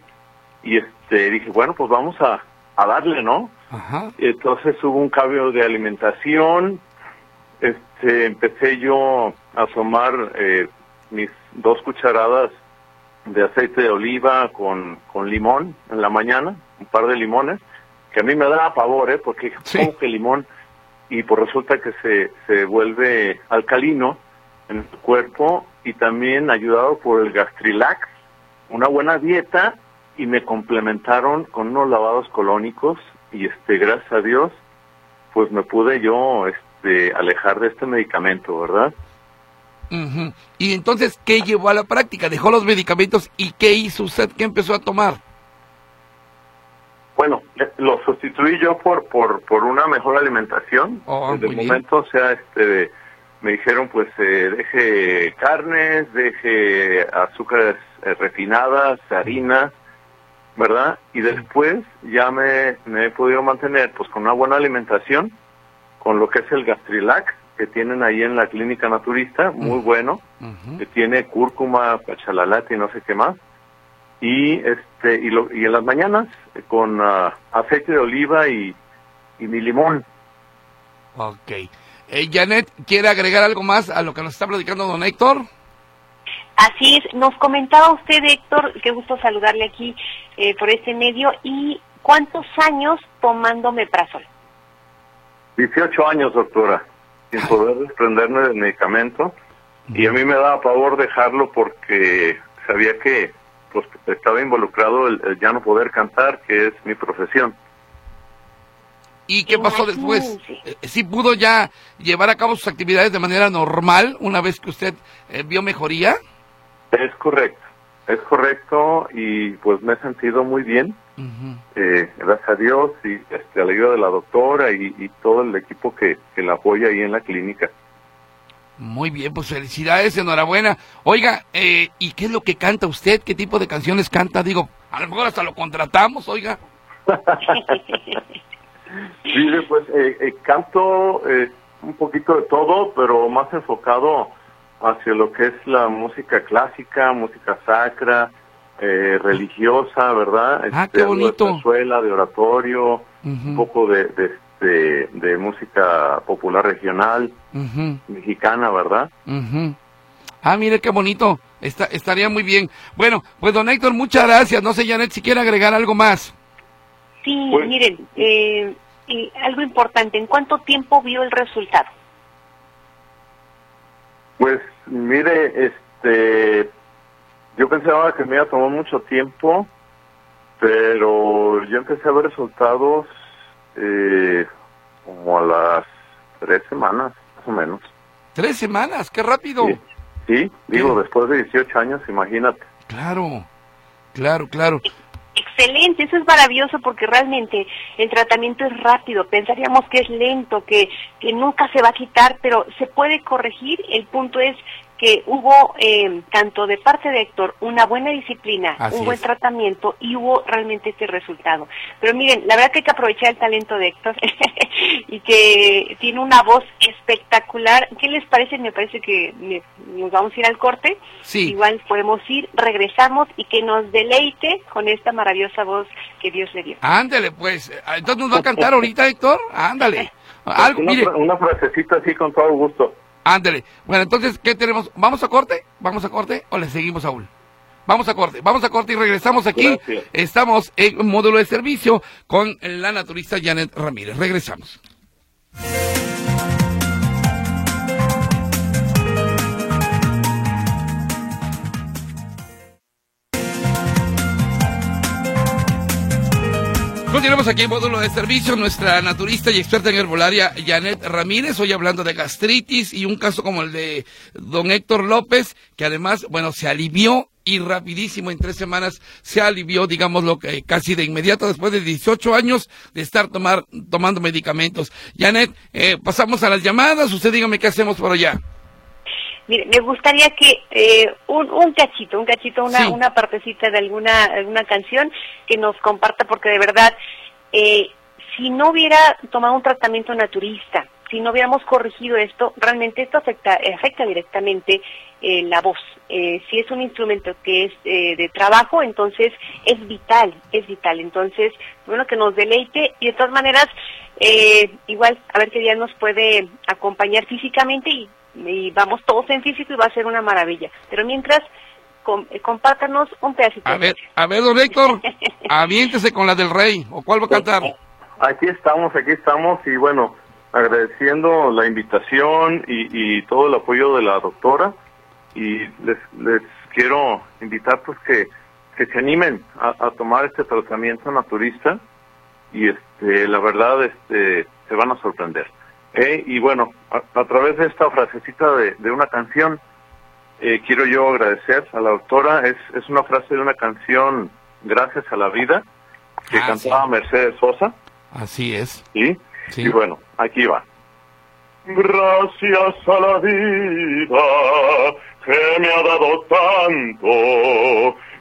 Y este dije, bueno, pues vamos a, a darle, ¿no? Ajá. Entonces hubo un cambio de alimentación, este, empecé yo a tomar eh, mis dos cucharadas de aceite de oliva con, con limón en la mañana, un par de limones, que a mí me da pavor, ¿eh? Porque Sí. como que limón y pues resulta que se, se vuelve alcalino en el cuerpo y también ayudado por el Gastrilax, una buena dieta y me complementaron con unos lavados colónicos y este gracias a Dios pues me pude yo este alejar de este medicamento, ¿verdad? Y entonces, ¿qué llevó a la práctica? Dejó los medicamentos y ¿qué hizo usted? ¿Qué empezó a tomar? Bueno, lo sustituí yo por por por una mejor alimentación. Oh, Desde el bien. momento, o sea, este me dijeron pues eh, deje carnes, deje azúcares eh, refinadas, harinas, ¿verdad? Y después ya me, me he podido mantener pues con una buena alimentación, con lo que es el Gastrilac que tienen ahí en la clínica naturista, muy bueno, Ujú. que tiene cúrcuma, pachalalate y no sé qué más. Y este y, lo, y en las mañanas eh, con ah, aceite de oliva y, y mi limón. Ok. Eh, Janet, ¿quiere agregar algo más a lo que nos está platicando don Héctor? Así es, nos comentaba usted, Héctor, qué gusto saludarle aquí eh, por este medio, y cuántos años tomando meprazol. 18 años, doctora, sin poder desprenderme del medicamento. Y a mí me daba pavor dejarlo porque sabía que pues, estaba involucrado el, el ya no poder cantar, que es mi profesión. ¿Y qué pasó después? Imagínense. Eh, ¿Sí pudo ya llevar a cabo sus actividades de manera normal una vez que usted eh, vio mejoría? Es correcto, es correcto y pues me he sentido muy bien, eh, gracias a Dios y este, a la ayuda de la doctora y, y todo el equipo que, que la apoya ahí en la clínica. Muy bien, pues felicidades, enhorabuena. Oiga, eh, ¿y qué es lo que canta usted? ¿Qué tipo de canciones canta? Digo, a lo mejor hasta lo contratamos, oiga. (laughs) Mire, pues eh, eh, canto eh, un poquito de todo, pero más enfocado hacia lo que es la música clásica, música sacra, eh, religiosa, ¿verdad? Ah, Este, qué bonito. De de oratorio, un poco de, de, este, de música popular regional, mexicana, ¿verdad? ujú. Ah, mire qué bonito. Está, estaría muy bien. Bueno, pues don Héctor, muchas gracias. No sé, Janet, si quiere agregar algo más. Sí, Pues- miren, eh, algo importante, ¿en cuánto tiempo vio el resultado? Pues mire, este, yo pensaba que me iba a tomar mucho tiempo, pero yo empecé a ver resultados eh, como a las tres semanas, más o menos. Tres semanas, qué rápido. Sí, sí, digo, ¿Qué? después de 18 años, imagínate. Claro, claro, claro. Excelente, eso es maravilloso porque realmente el tratamiento es rápido. Pensaríamos que es lento, que, que nunca se va a quitar, pero se puede corregir. El punto es que hubo, eh, tanto de parte de Héctor, una buena disciplina, Así un buen es. tratamiento y hubo realmente este resultado. Pero miren, la verdad que hay que aprovechar el talento de Héctor (laughs) y que tiene una voz espectacular. ¿Qué les parece? Me parece que me- nos vamos a ir al corte. Sí. Igual podemos ir, regresamos y que nos deleite con esta maravillosa voz que Dios le dio. Ándale, pues. Eh, Entonces nos va a cantar ahorita, Héctor. Ándale. (laughs) Algo, una, mire, una frasecita así con todo gusto. Ándale. Bueno, entonces, ¿qué tenemos? ¿Vamos a corte? ¿Vamos a corte o le seguimos a Ul? Vamos a corte, vamos a corte y regresamos aquí. Gracias. Estamos en módulo de servicio con la naturista Janet Ramírez. Regresamos. Continuamos aquí en módulo de servicio. Nuestra naturista y experta en herbolaria, Janet Ramírez, hoy hablando de gastritis y un caso como el de don Héctor López, que además, bueno, se alivió y rapidísimo en tres semanas se alivió, digamos, lo que casi de inmediato después de 18 años de estar tomar, tomando medicamentos. Janet, eh, pasamos a las llamadas. Usted dígame qué hacemos por allá. Mire, me gustaría que eh, un, un cachito, un cachito, una, Sí. una partecita de alguna, alguna canción que nos comparta, porque de verdad, eh, si no hubiera tomado un tratamiento naturista, si no hubiéramos corregido esto, realmente esto afecta, afecta directamente eh, la voz. Eh, si es un instrumento que es eh, de trabajo, entonces es vital, es vital. Entonces, bueno, que nos deleite y de todas maneras, eh, igual, a ver qué día nos puede acompañar físicamente y, y vamos todos en físico y va a ser una maravilla. Pero mientras, com- eh, compártanos un pedacito. A ver, a ver, don Héctor, (laughs) aviéntese con la del rey. ¿O cuál va a cantar? Aquí estamos, aquí estamos y bueno, agradeciendo la invitación y, y todo el apoyo de la doctora y les, les quiero invitar pues que, que se animen a, a tomar este tratamiento naturista y este la verdad este se van a sorprender. ¿Eh? Y bueno, a, a través de esta frasecita de, de una canción eh, quiero yo agradecer a la doctora, es, es una frase de una canción Gracias a la vida que Ah, cantaba sí. Mercedes Sosa. Así es. ¿Sí? Sí. Y bueno, aquí va. Gracias a la vida que me ha dado tanto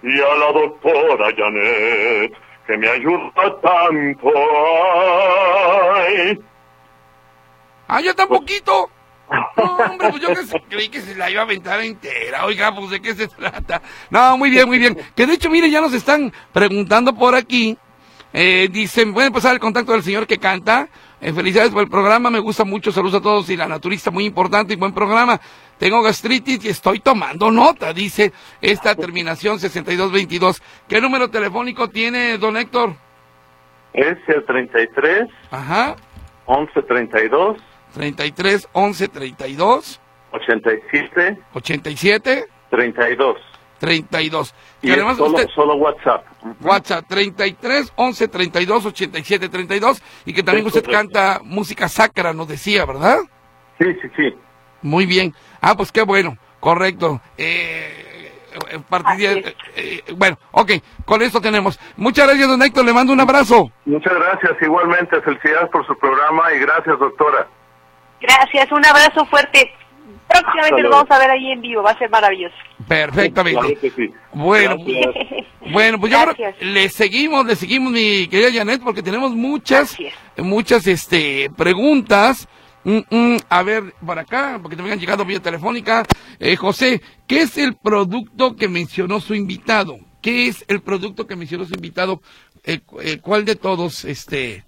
y a la doctora Janet que me ayuda tanto. Ay. Ah, ya tan poquito. No, (laughs) hombre, pues yo que creí que se la iba a aventar entera. Oiga, pues de qué se trata. No, muy bien, muy bien. Que de hecho, mire, ya nos están preguntando por aquí. Eh, dicen, pueden pasar el contacto del señor que canta. Eh, felicidades por el programa, me gusta mucho. Saludos a todos y la naturista, muy importante y buen programa. Tengo gastritis y estoy tomando nota, dice esta terminación 6222. ¿Qué número telefónico tiene, don Héctor? Es el 33 Ajá, 11 32 33 11 32 87 87 32. 32. Y Y además solo, usted, solo WhatsApp. WhatsApp 33 11 32 87 32 y que también usted canta música sacra, nos decía, ¿verdad? Sí, sí, sí. Muy bien. Ah, pues qué bueno, correcto. Eh, eh, es. eh, eh, bueno, ok, con esto tenemos. Muchas gracias, don Héctor, le mando un abrazo. Muchas gracias. Igualmente, felicidades por su programa y gracias, doctora. Gracias, un abrazo fuerte. Próximamente lo vamos a ver ahí en vivo, va a ser maravilloso. Perfectamente. Sí. Bueno, Gracias. Bueno, pues yo creo Gracias. le seguimos, le seguimos, mi querida Janet, porque tenemos muchas, muchas, este, preguntas. Mm, mm, a ver, por acá, porque también han llegado vía telefónica. Eh, José, ¿qué es el producto que mencionó su invitado? ¿Qué es el producto que mencionó su invitado? Eh, eh, ¿Cuál de todos, este?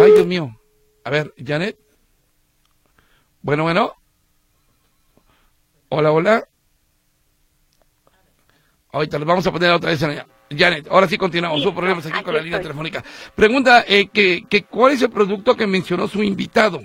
Ay, Dios mío. A ver, Janet. Bueno, bueno. Hola, hola. Ahorita los vamos a poner otra vez en la- Janet, ahora sí continuamos. Sí, problemas aquí aquí con la línea estoy. telefónica. Pregunta, eh, que, que, ¿cuál es el producto que mencionó su invitado?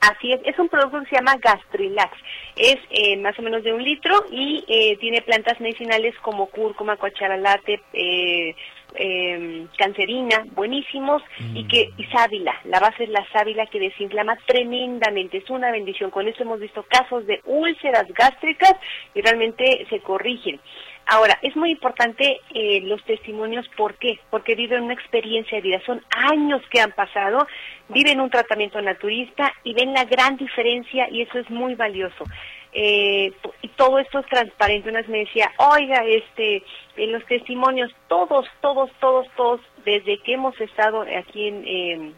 Así es, es un producto que se llama Gastrilax. Es eh, más o menos de un litro y eh, tiene plantas medicinales como cúrcuma, cuacharalate, eh, eh, cancerina, buenísimos, y que y sábila. La base es la sábila que desinflama tremendamente. Es una bendición. Con esto hemos visto casos de úlceras gástricas y realmente se corrigen. Ahora, es muy importante eh, los testimonios, ¿por qué? Porque viven una experiencia de vida, son años que han pasado, viven un tratamiento naturista y ven la gran diferencia y eso es muy valioso. Eh, y todo esto es transparente. Una vez me decía, oiga, este, en los testimonios, todos, todos, todos, todos, desde que hemos estado aquí en... eh,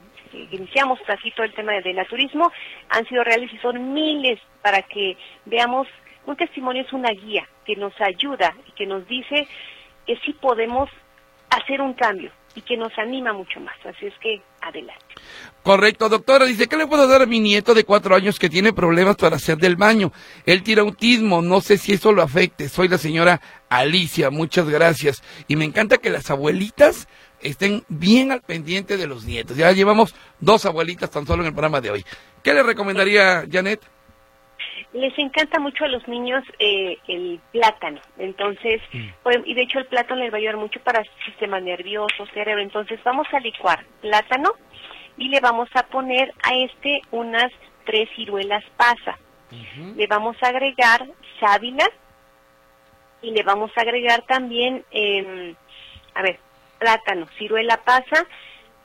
iniciamos así todo el tema del naturismo, han sido reales y son miles para que veamos un testimonio es una guía que nos ayuda y que nos dice que sí podemos hacer un cambio y que nos anima mucho más. Así es que adelante. Correcto, doctora. Dice, ¿qué le puedo dar a mi nieto de cuatro años que tiene problemas para hacer del baño? Él tira autismo, no sé si eso lo afecte. Soy la señora Alicia, muchas gracias. Y me encanta que las abuelitas estén bien al pendiente de los nietos. Ya llevamos dos abuelitas tan solo en el programa de hoy. ¿Qué le recomendaría, Janet? Les encanta mucho a los niños eh, el plátano, entonces, Mm. pues, y de hecho el plátano les va a ayudar mucho para el sistema nervioso, cerebro, entonces vamos a licuar plátano y le vamos a poner a este unas tres ciruelas pasa. Le vamos a agregar sábila y le vamos a agregar también, eh, a ver, plátano, ciruela pasa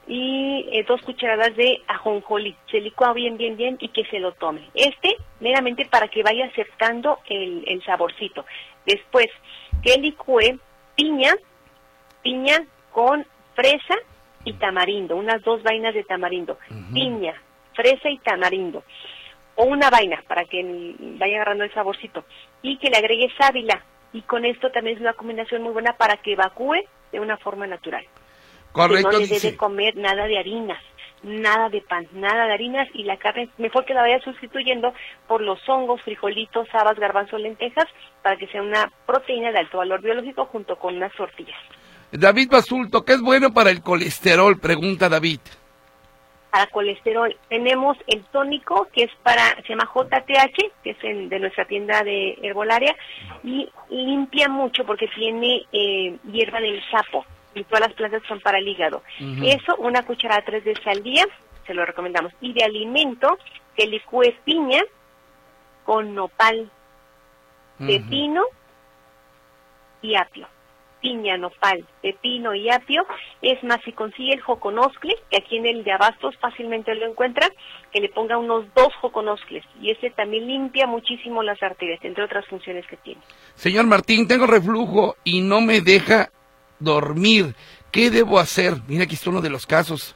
y eh, dos cucharadas de ajonjolí. Se licúa bien, bien, bien y que se lo tome. Este, meramente para que vaya aceptando el, el saborcito. Después, que licúe piña, piña con fresa y tamarindo, unas dos vainas de tamarindo. Piña, fresa y tamarindo. O una vaina para que vaya agarrando el saborcito. Y que le agregue sábila. Y con esto también es una combinación muy buena para que evacúe de una forma natural Correcto, que no le debe comer nada de harinas, nada de pan, nada de harinas y la carne mejor que la vaya sustituyendo por los hongos, frijolitos, habas, garbanzos, lentejas para que sea una proteína de alto valor biológico junto con unas tortillas. David Basulto, ¿qué es bueno para el colesterol? Pregunta David. Para colesterol tenemos el tónico que es para, se llama JTH, que es en- de nuestra tienda de herbolaria y limpia mucho porque tiene eh, hierba del sapo y todas las plantas son para el hígado. Eso, una cucharada tres veces al día, se lo recomendamos. Y de alimento, que licúe piña con nopal, pepino y apio. Piña, nopal, pepino y apio. Es más, si consigue el joconoscle, que aquí en el de Abastos fácilmente lo encuentra, que le ponga unos dos joconoscles. Y ese también limpia muchísimo las arterias, entre otras funciones que tiene. Señor Martín, tengo reflujo y no me deja dormir. ¿Qué debo hacer? Mira, aquí está uno de los casos.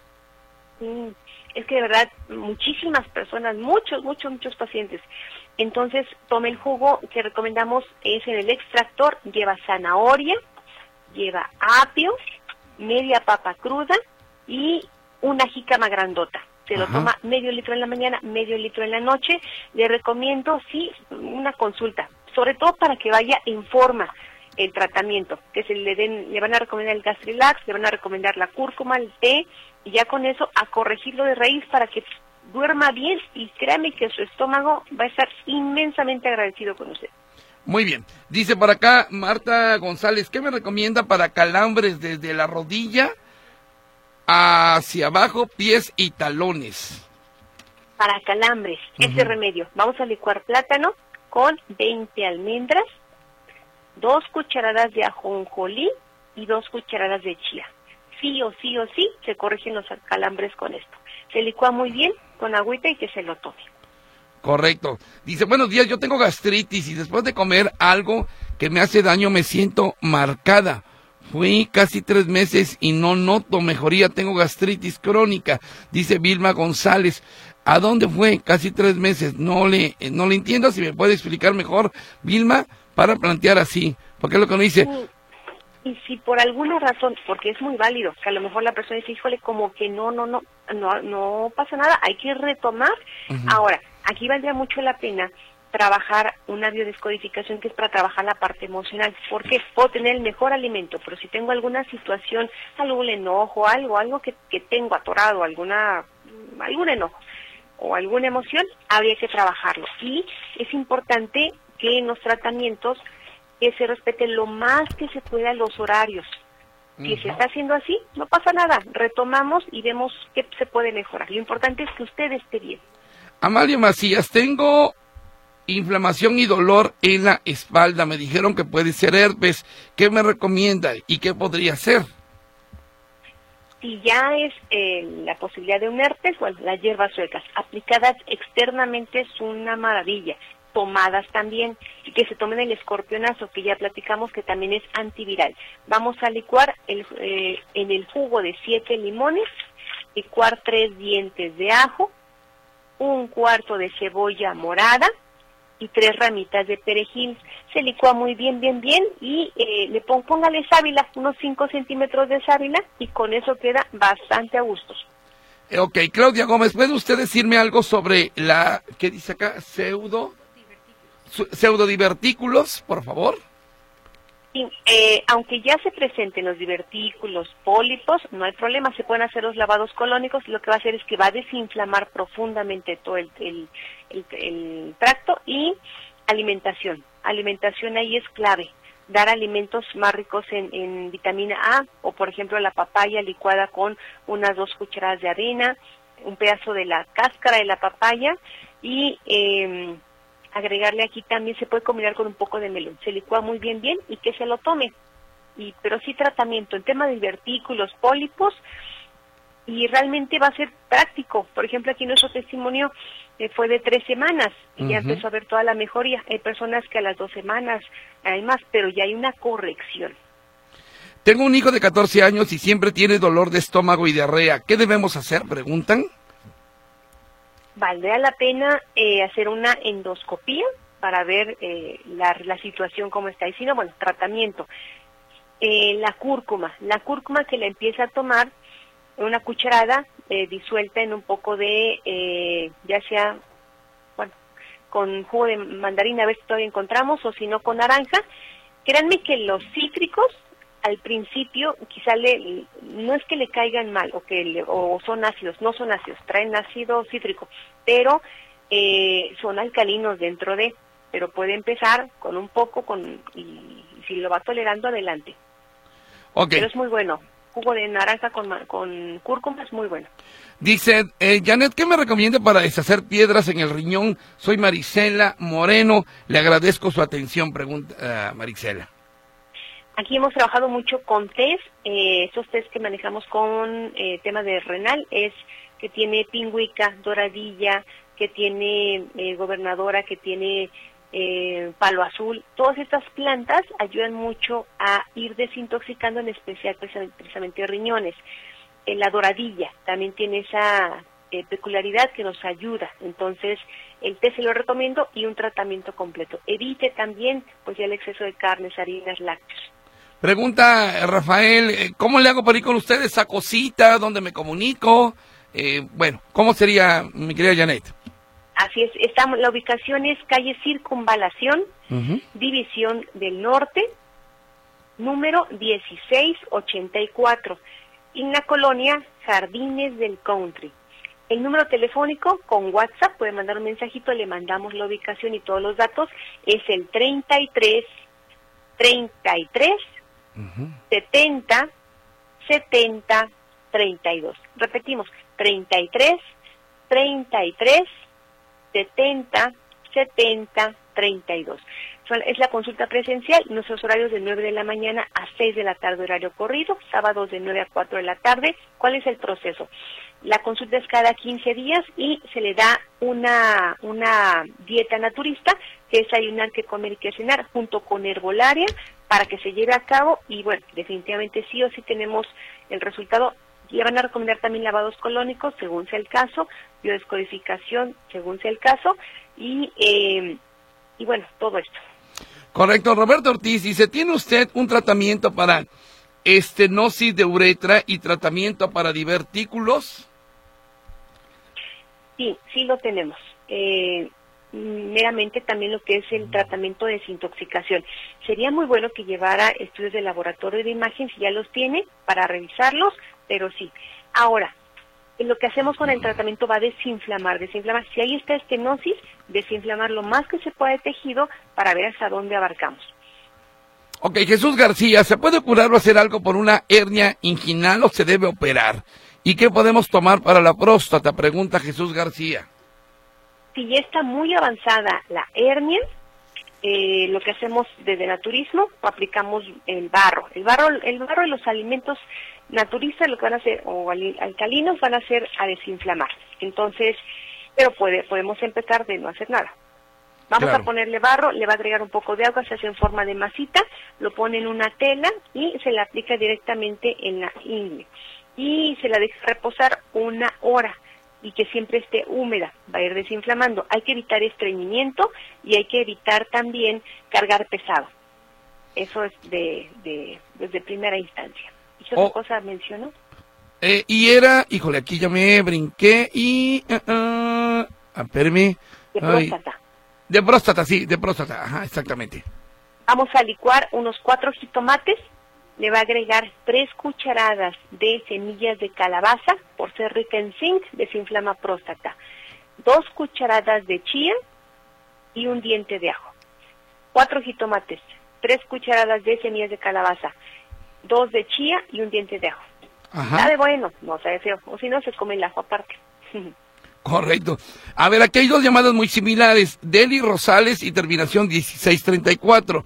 Mm, Es que de verdad muchísimas personas, muchos, muchos, muchos pacientes. Entonces tome el jugo que recomendamos es en el extractor, lleva zanahoria, lleva apio, media papa cruda y una jícama grandota. Se lo Ajá. toma medio litro en la mañana, medio litro en la noche. Le recomiendo, sí, una consulta, sobre todo para que vaya en forma el tratamiento, que se le den, le van a recomendar el Gastrilax, le van a recomendar la cúrcuma, el té, y ya con eso a corregirlo de raíz para que duerma bien y créame que su estómago va a estar inmensamente agradecido con usted. Muy bien. Dice por acá Marta González, ¿qué me recomienda para calambres desde la rodilla hacia abajo, pies y talones? Para calambres, ese remedio, vamos a licuar plátano con 20 almendras, dos cucharadas de ajonjolí y dos cucharadas de chía. Sí o sí o sí se corrigen los calambres con esto. Se licúa muy bien con agüita y que se lo tome. Correcto. Dice, buenos días, yo tengo gastritis y después de comer algo que me hace daño me siento marcada. Fui casi tres meses y no noto mejoría, tengo gastritis crónica, dice Vilma González. ¿A dónde fue? Casi tres meses. No le, no le entiendo, si me puede explicar mejor, Vilma, para plantear así. Porque es lo que uno dice, Y, y si por alguna razón, porque es muy válido, que a lo mejor la persona dice, híjole, como que no, no, no, no, no pasa nada, hay que retomar. Ahora, aquí valdría mucho la pena trabajar una biodescodificación que es para trabajar la parte emocional. porque Puedo tener el mejor alimento, pero si tengo alguna situación, algún enojo, algo, algo que, que tengo atorado, alguna, algún enojo o alguna emoción, habría que trabajarlo. Y es importante que en los tratamientos que se respeten lo más que se pueda los horarios. Si se está haciendo así, no pasa nada. Retomamos y vemos qué se puede mejorar. Lo importante es que usted esté bien. Amalio Macías, tengo inflamación y dolor en la espalda. Me dijeron que puede ser herpes. ¿Qué me recomienda y qué podría ser? Si ya es eh, la posibilidad de un herpes, bueno, las hierbas suecas aplicadas externamente es una maravilla. Tomadas también, y que se tomen el escorpionazo, que ya platicamos que también es antiviral. Vamos a licuar el, eh, en el jugo de siete limones, licuar tres dientes de ajo, un cuarto de cebolla morada y tres ramitas de perejil. Se licúa muy bien, bien, bien y eh, le pon, póngale sábila, unos 5 centímetros de sábila y con eso queda bastante a gusto. Eh, Ok, Claudia Gómez, ¿puede usted decirme algo sobre la, ¿qué dice acá? Pseudo, pseudodivertículos, por favor. Sí, eh, aunque ya se presenten los divertículos, pólipos, no hay problema, se pueden hacer los lavados colónicos, lo que va a hacer es que va a desinflamar profundamente todo el, tracto y alimentación. Alimentación ahí es clave, dar alimentos más ricos en, vitamina A o por ejemplo la papaya licuada con unas dos cucharadas de avena, un pedazo de la cáscara de la papaya y eh, agregarle aquí también se puede combinar con un poco de melón. Se licúa muy bien bien y que se lo tome. Y, pero sí tratamiento en tema de divertículos, pólipos y realmente va a ser práctico. Por ejemplo, aquí nuestro testimonio eh, fue de tres semanas y ya empezó a ver toda la mejoría. Hay personas que a las dos semanas hay más, pero ya hay una corrección. Tengo un hijo de 14 años y siempre tiene dolor de estómago y diarrea. ¿Qué debemos hacer? Preguntan valdría la pena eh, hacer una endoscopía para ver eh, la, la, situación como está. Y si no, bueno, tratamiento. Eh, la cúrcuma, la cúrcuma que le empieza a tomar una cucharada disuelta en un poco de, ya sea, bueno, con jugo de mandarina, a ver si todavía encontramos, o si no, con naranja. Créanme que los cítricos al principio quizá le, no es que le caigan mal o que o son ácidos, no son ácidos, traen ácido cítrico, pero eh, son alcalinos dentro de, pero puede empezar con un poco con y, si lo va tolerando adelante. Pero es muy bueno. Jugo de naranja con, con cúrcuma es muy bueno. Dice, eh, Janet, ¿qué me recomienda para deshacer piedras en el riñón? Soy Marisela Moreno. Le agradezco su atención, pregunta uh, Marisela. Aquí hemos trabajado mucho con test, eh, esos test que manejamos con eh, tema de renal es que tiene pingüica, doradilla, que tiene eh, gobernadora, que tiene eh, palo azul. Todas estas plantas ayudan mucho a ir desintoxicando, en especial precisamente, riñones. la doradilla también tiene esa peculiaridad que nos ayuda. Entonces, el té se lo recomiendo y un tratamiento completo. Evite también pues ya el exceso de carnes, harinas, lácteos. Pregunta Rafael, eh, ¿cómo le hago para ir con ustedes esa cosita? ¿Dónde me comunico? Eh, bueno, ¿cómo sería, mi querida Janet? Así es, estamos, la ubicación es calle Circunvalación, División del Norte, número 1684, en la colonia Jardines del Country. El número telefónico con WhatsApp, puede mandar un mensajito, le mandamos la ubicación y todos los datos, es el 33 33 70, 70, 32. Repetimos, 33, 33, 70, 70, 32. Es la consulta presencial, nuestros horarios de 9 de la mañana a 6 de la tarde, horario corrido, sábados de 9 a 4 de la tarde. ¿Cuál es el proceso? La consulta es cada 15 días y se le da una, una dieta naturista, que es ayunar, que comer y que cenar, junto con herbolaria, para que se lleve a cabo y bueno, definitivamente sí o sí tenemos el resultado. Le van a recomendar también lavados colónicos según sea el caso, biodescodificación según sea el caso y, eh, y bueno, todo esto. Correcto, Roberto Ortiz dice, ¿tiene usted un tratamiento para estenosis de uretra y tratamiento para divertículos? Sí, sí lo tenemos. Eh, meramente también lo que es el tratamiento de desintoxicación. Sería muy bueno que llevara estudios de laboratorio de imagen, si ya los tiene, para revisarlos, pero sí. Ahora, lo que hacemos con el tratamiento va a desinflamar, desinflamar. Si hay esta estenosis, desinflamar lo más que se pueda el tejido para ver hasta dónde abarcamos. Ok, Jesús García, ¿se puede curar o hacer algo por una hernia inguinal o se debe operar? ¿Y qué podemos tomar para la próstata? Pregunta Jesús García si ya está muy avanzada la hernia, eh, lo que hacemos desde naturismo, aplicamos el barro. El barro, el barro y los alimentos naturistas lo que van a hacer, o alcalinos, van a hacer a desinflamar. Entonces, pero puede, podemos empezar de no hacer nada. Vamos a ponerle barro, le va a agregar un poco de agua, se hace en forma de masita, lo pone en una tela y se la aplica directamente en la ingle. Y se la deja reposar una hora y que siempre esté húmeda, va a ir desinflamando. Hay que evitar estreñimiento y hay que evitar también cargar pesado. Eso es de, de desde primera instancia. ¿Y qué otra oh. cosa mencionó? Eh, y era, híjole, aquí ya me brinqué y... Uh, uh, De próstata. de próstata, sí, de próstata, ajá, exactamente. Vamos a licuar unos cuatro jitomates, le va a agregar tres cucharadas de semillas de calabaza, por ser rica en zinc, desinflama próstata, dos cucharadas de chía y un diente de ajo. Cuatro jitomates, tres cucharadas de semillas de calabaza, dos de chía y un diente de ajo. Ajá. Sabe bueno, no sabe feo, o si no se come el ajo aparte. (laughs) Correcto. A ver, aquí hay dos llamadas muy similares. Deli Rosales y terminación 1634.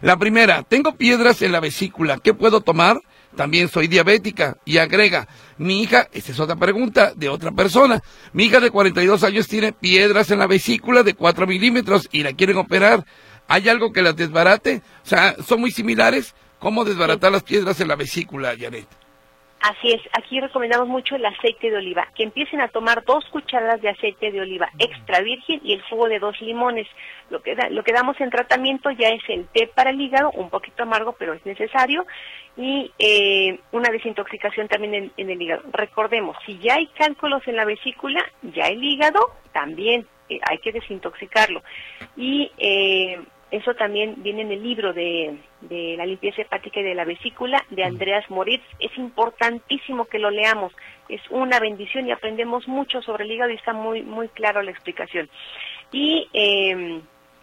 La primera, tengo piedras en la vesícula. ¿Qué puedo tomar? También soy diabética. Y agrega, mi hija, esta es otra pregunta de otra persona. Mi hija de 42 años tiene piedras en la vesícula de 4 milímetros y la quieren operar. ¿Hay algo que las desbarate? O sea, son muy similares. ¿Cómo desbaratar las piedras en la vesícula, Janet? Así es, aquí recomendamos mucho el aceite de oliva, que empiecen a tomar dos cucharadas de aceite de oliva extra virgen y el jugo de dos limones. Lo que, da- lo que damos en tratamiento ya es el té para el hígado, un poquito amargo, pero es necesario, y eh, una desintoxicación también en, en el hígado. Recordemos, si ya hay cálculos en la vesícula, ya el hígado también eh, hay que desintoxicarlo. Y eh, eso también viene en el libro de, de la limpieza hepática y de la vesícula de Andreas Moritz. Es importantísimo que lo leamos. Es una bendición y aprendemos mucho sobre el hígado y está muy muy claro la explicación. Y eh,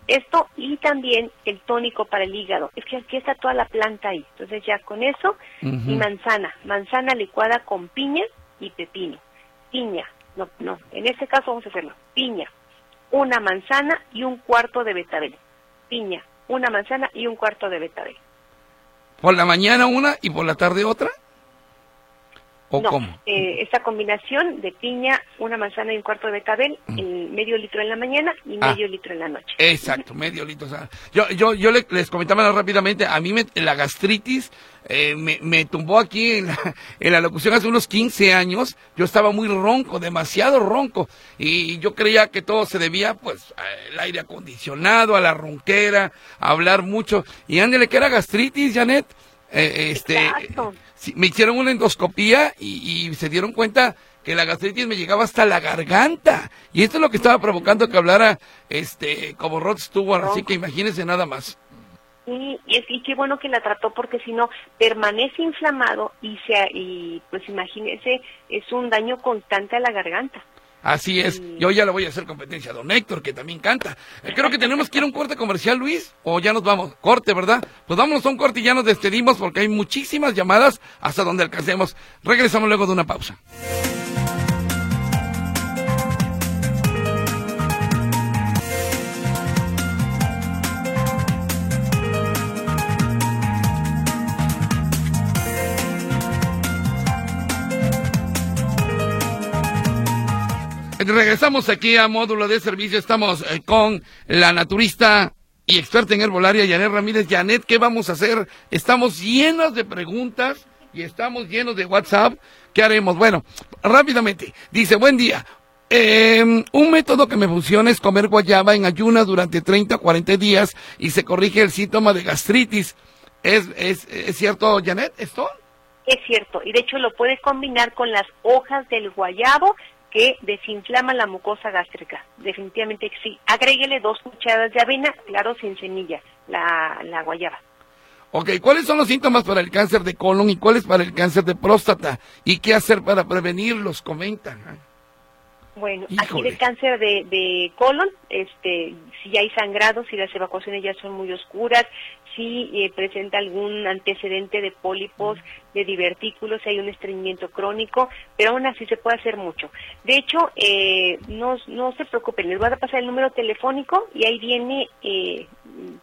esto y también el tónico para el hígado. Es que aquí está toda la planta ahí. Entonces ya con eso y manzana, manzana licuada con piña y pepino. Piña, no, no, en este caso vamos a hacerlo. Piña, una manzana y un cuarto de betabel. Piña, una manzana y un cuarto de betabel. ¿Por la mañana una y por la tarde otra? ¿O no, cómo? eh, esta combinación de piña, una manzana y un cuarto de betabel, Mm. el medio litro en la mañana y Ah. medio litro en la noche. Exacto, medio litro. o sea, yo yo, yo le- les comentaba rápidamente, a mí me- la gastritis eh, me, me tumbó aquí en la, (laughs) en la locución hace unos 15 años. Yo estaba muy ronco, demasiado ronco. Y yo creía que todo se debía, pues, al aire acondicionado, a la ronquera, a hablar mucho. Y ándele, que era gastritis, Janet. Eh, este, Exacto. Sí, me hicieron una endoscopía y, se dieron cuenta que la gastritis me llegaba hasta la garganta. Y esto es lo que estaba provocando que hablara este como Rod Stewart. Así que imagínense nada más. Y, y, es- y qué bueno que la trató porque si no permanece inflamado y se y pues imagínese es un daño constante a la garganta. Así es. Yo ya le voy a hacer competencia a don Héctor, que también canta. Eh, Creo que tenemos que ir a un corte comercial, Luis. O ya nos vamos. Corte, ¿verdad? Pues vámonos a un corte y ya nos despedimos porque hay muchísimas llamadas hasta donde alcancemos. Regresamos luego de una pausa. Regresamos aquí a módulo de servicio. Estamos eh, con la naturista y experta en herbolaria, Janet Ramírez. Janet, ¿qué vamos a hacer? Estamos llenos de preguntas y estamos llenos de WhatsApp. ¿Qué haremos? Bueno, rápidamente. Dice, buen día. Eh, un método que me funciona es comer guayaba en ayunas durante 30 o 40 días y se corrige el síntoma de gastritis. ¿Es, es, es cierto, Janet, esto? Es cierto, y de hecho lo puede combinar con las hojas del guayabo que desinflaman la mucosa gástrica. Definitivamente sí. Agréguele dos cucharadas de avena, claro, sin semilla, la, la guayaba. Ok, ¿cuáles son los síntomas para el cáncer de colon y cuáles para el cáncer de próstata? ¿Y qué hacer para prevenirlos? Comentan. ¿eh? Bueno, aquí de cáncer de, de colon, este, si hay sangrado, si las evacuaciones ya son muy oscuras, si eh, presenta algún antecedente de pólipos, de divertículos, si hay un estreñimiento crónico, pero aún así se puede hacer mucho. De hecho, eh, no, no se preocupen, les voy a pasar el número telefónico y ahí viene, eh,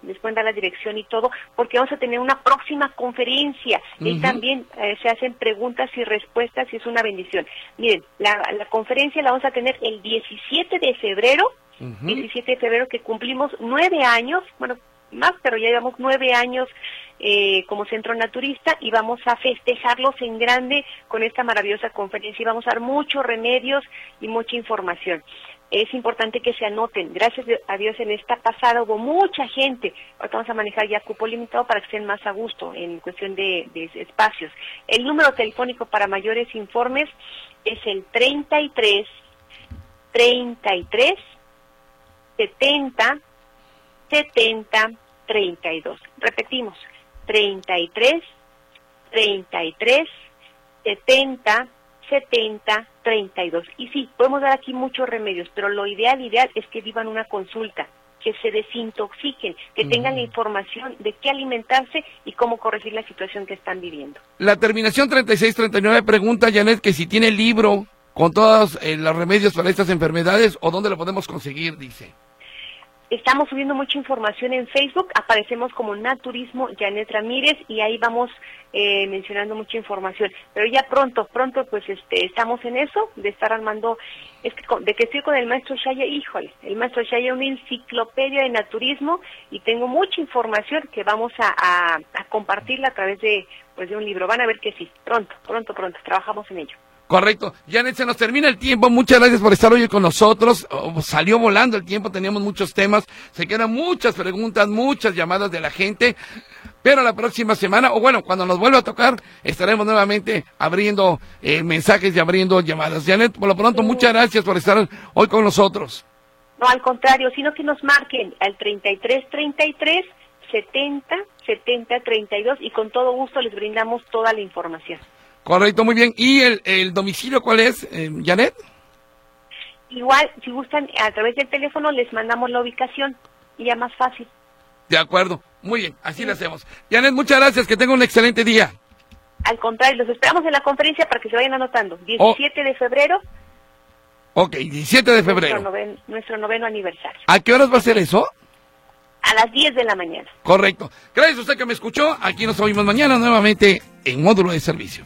les pueden dar la dirección y todo, porque vamos a tener una próxima conferencia. Y Ujú. también eh, se hacen preguntas y respuestas y es una bendición. Miren, la, la conferencia la vamos a tener el 17 de febrero, Ujú. 17 de febrero que cumplimos nueve años, bueno, más, pero ya llevamos nueve años eh, como centro naturista y vamos a festejarlos en grande con esta maravillosa conferencia y vamos a dar muchos remedios y mucha información. Es importante que se anoten. Gracias a Dios en esta pasada hubo mucha gente. Ahorita vamos a manejar ya cupo limitado para que estén más a gusto en cuestión de, de espacios. El número telefónico para mayores informes es el 33 33 70 70 32. Repetimos, 33 33 70 70 32. Y sí, podemos dar aquí muchos remedios, pero lo ideal, ideal es que vivan una consulta, que se desintoxiquen, que tengan la información de qué alimentarse y cómo corregir la situación que están viviendo. La terminación 3639 pregunta, Janet, que si tiene libro con todos eh, los remedios para estas enfermedades o dónde lo podemos conseguir, dice. Estamos subiendo mucha información en Facebook, aparecemos como Naturismo Janet Ramírez y ahí vamos eh, mencionando mucha información. Pero ya pronto, pronto pues este, estamos en eso, de estar armando, es que de que estoy con el maestro Shaya, híjole, el maestro Shaya una enciclopedia de naturismo y tengo mucha información que vamos a, a compartirla a través de, pues, de un libro. Van a ver que sí, pronto, pronto, pronto, trabajamos en ello. Correcto. Janet, se nos termina el tiempo. Muchas gracias por estar hoy con nosotros. Oh, salió volando el tiempo, teníamos muchos temas. Se quedan muchas preguntas, muchas llamadas de la gente. Pero la próxima semana, o bueno, cuando nos vuelva a tocar, estaremos nuevamente abriendo eh, mensajes y abriendo llamadas. Janet, por lo pronto, muchas gracias por estar hoy con nosotros. No, al contrario, sino que nos marquen al 3333 70 70 32 y con todo gusto les brindamos toda la información. Correcto, muy bien. ¿Y el, el domicilio cuál es, eh, Janet? Igual, si gustan, a través del teléfono les mandamos la ubicación y ya más fácil. De acuerdo, muy bien, así lo hacemos. Janet, muchas gracias, que tenga un excelente día. Al contrario, los esperamos en la conferencia para que se vayan anotando. 17 de febrero. Ok, 17 de febrero. Nuestro noveno, nuestro noveno aniversario. ¿A qué horas va a ser eso? A las 10 de la mañana. Correcto. Gracias a usted que me escuchó. Aquí nos oímos mañana nuevamente en módulo de servicio.